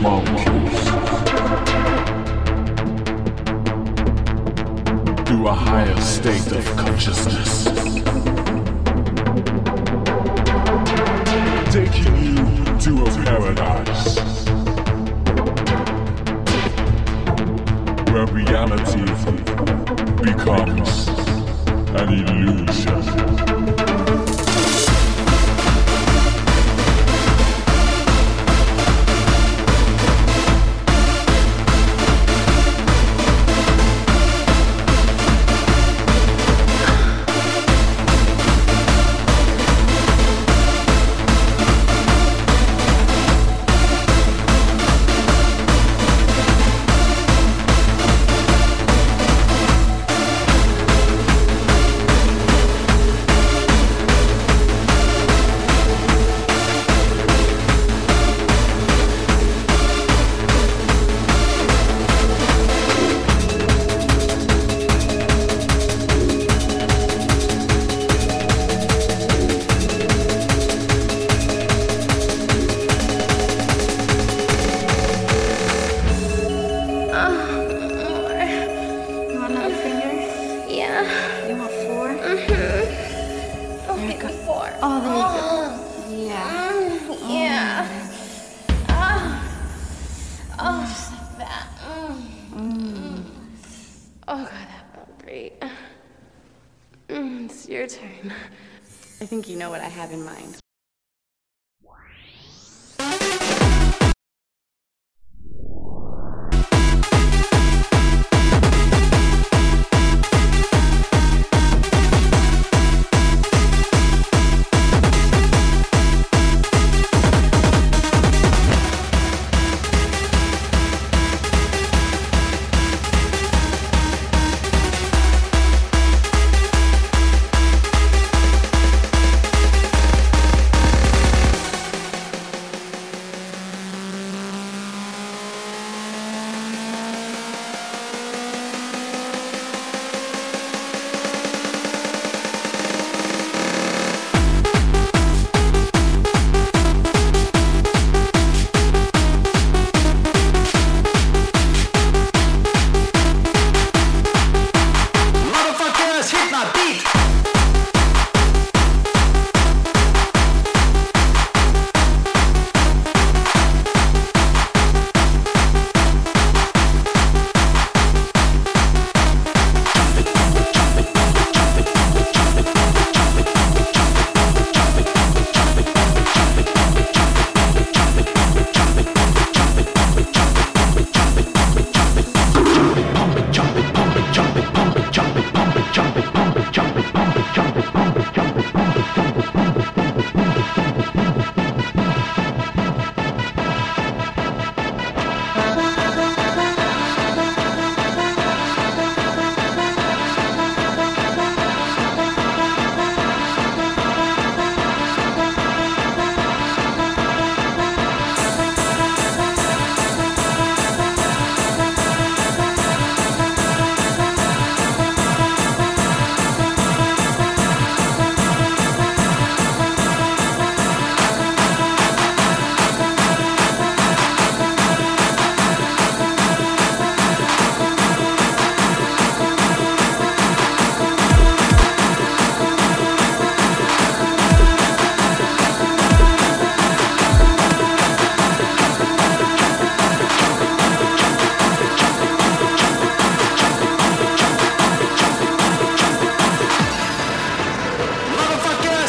molecules through a higher state of consciousness, taking you to a paradise. Where reality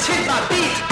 hit my beat.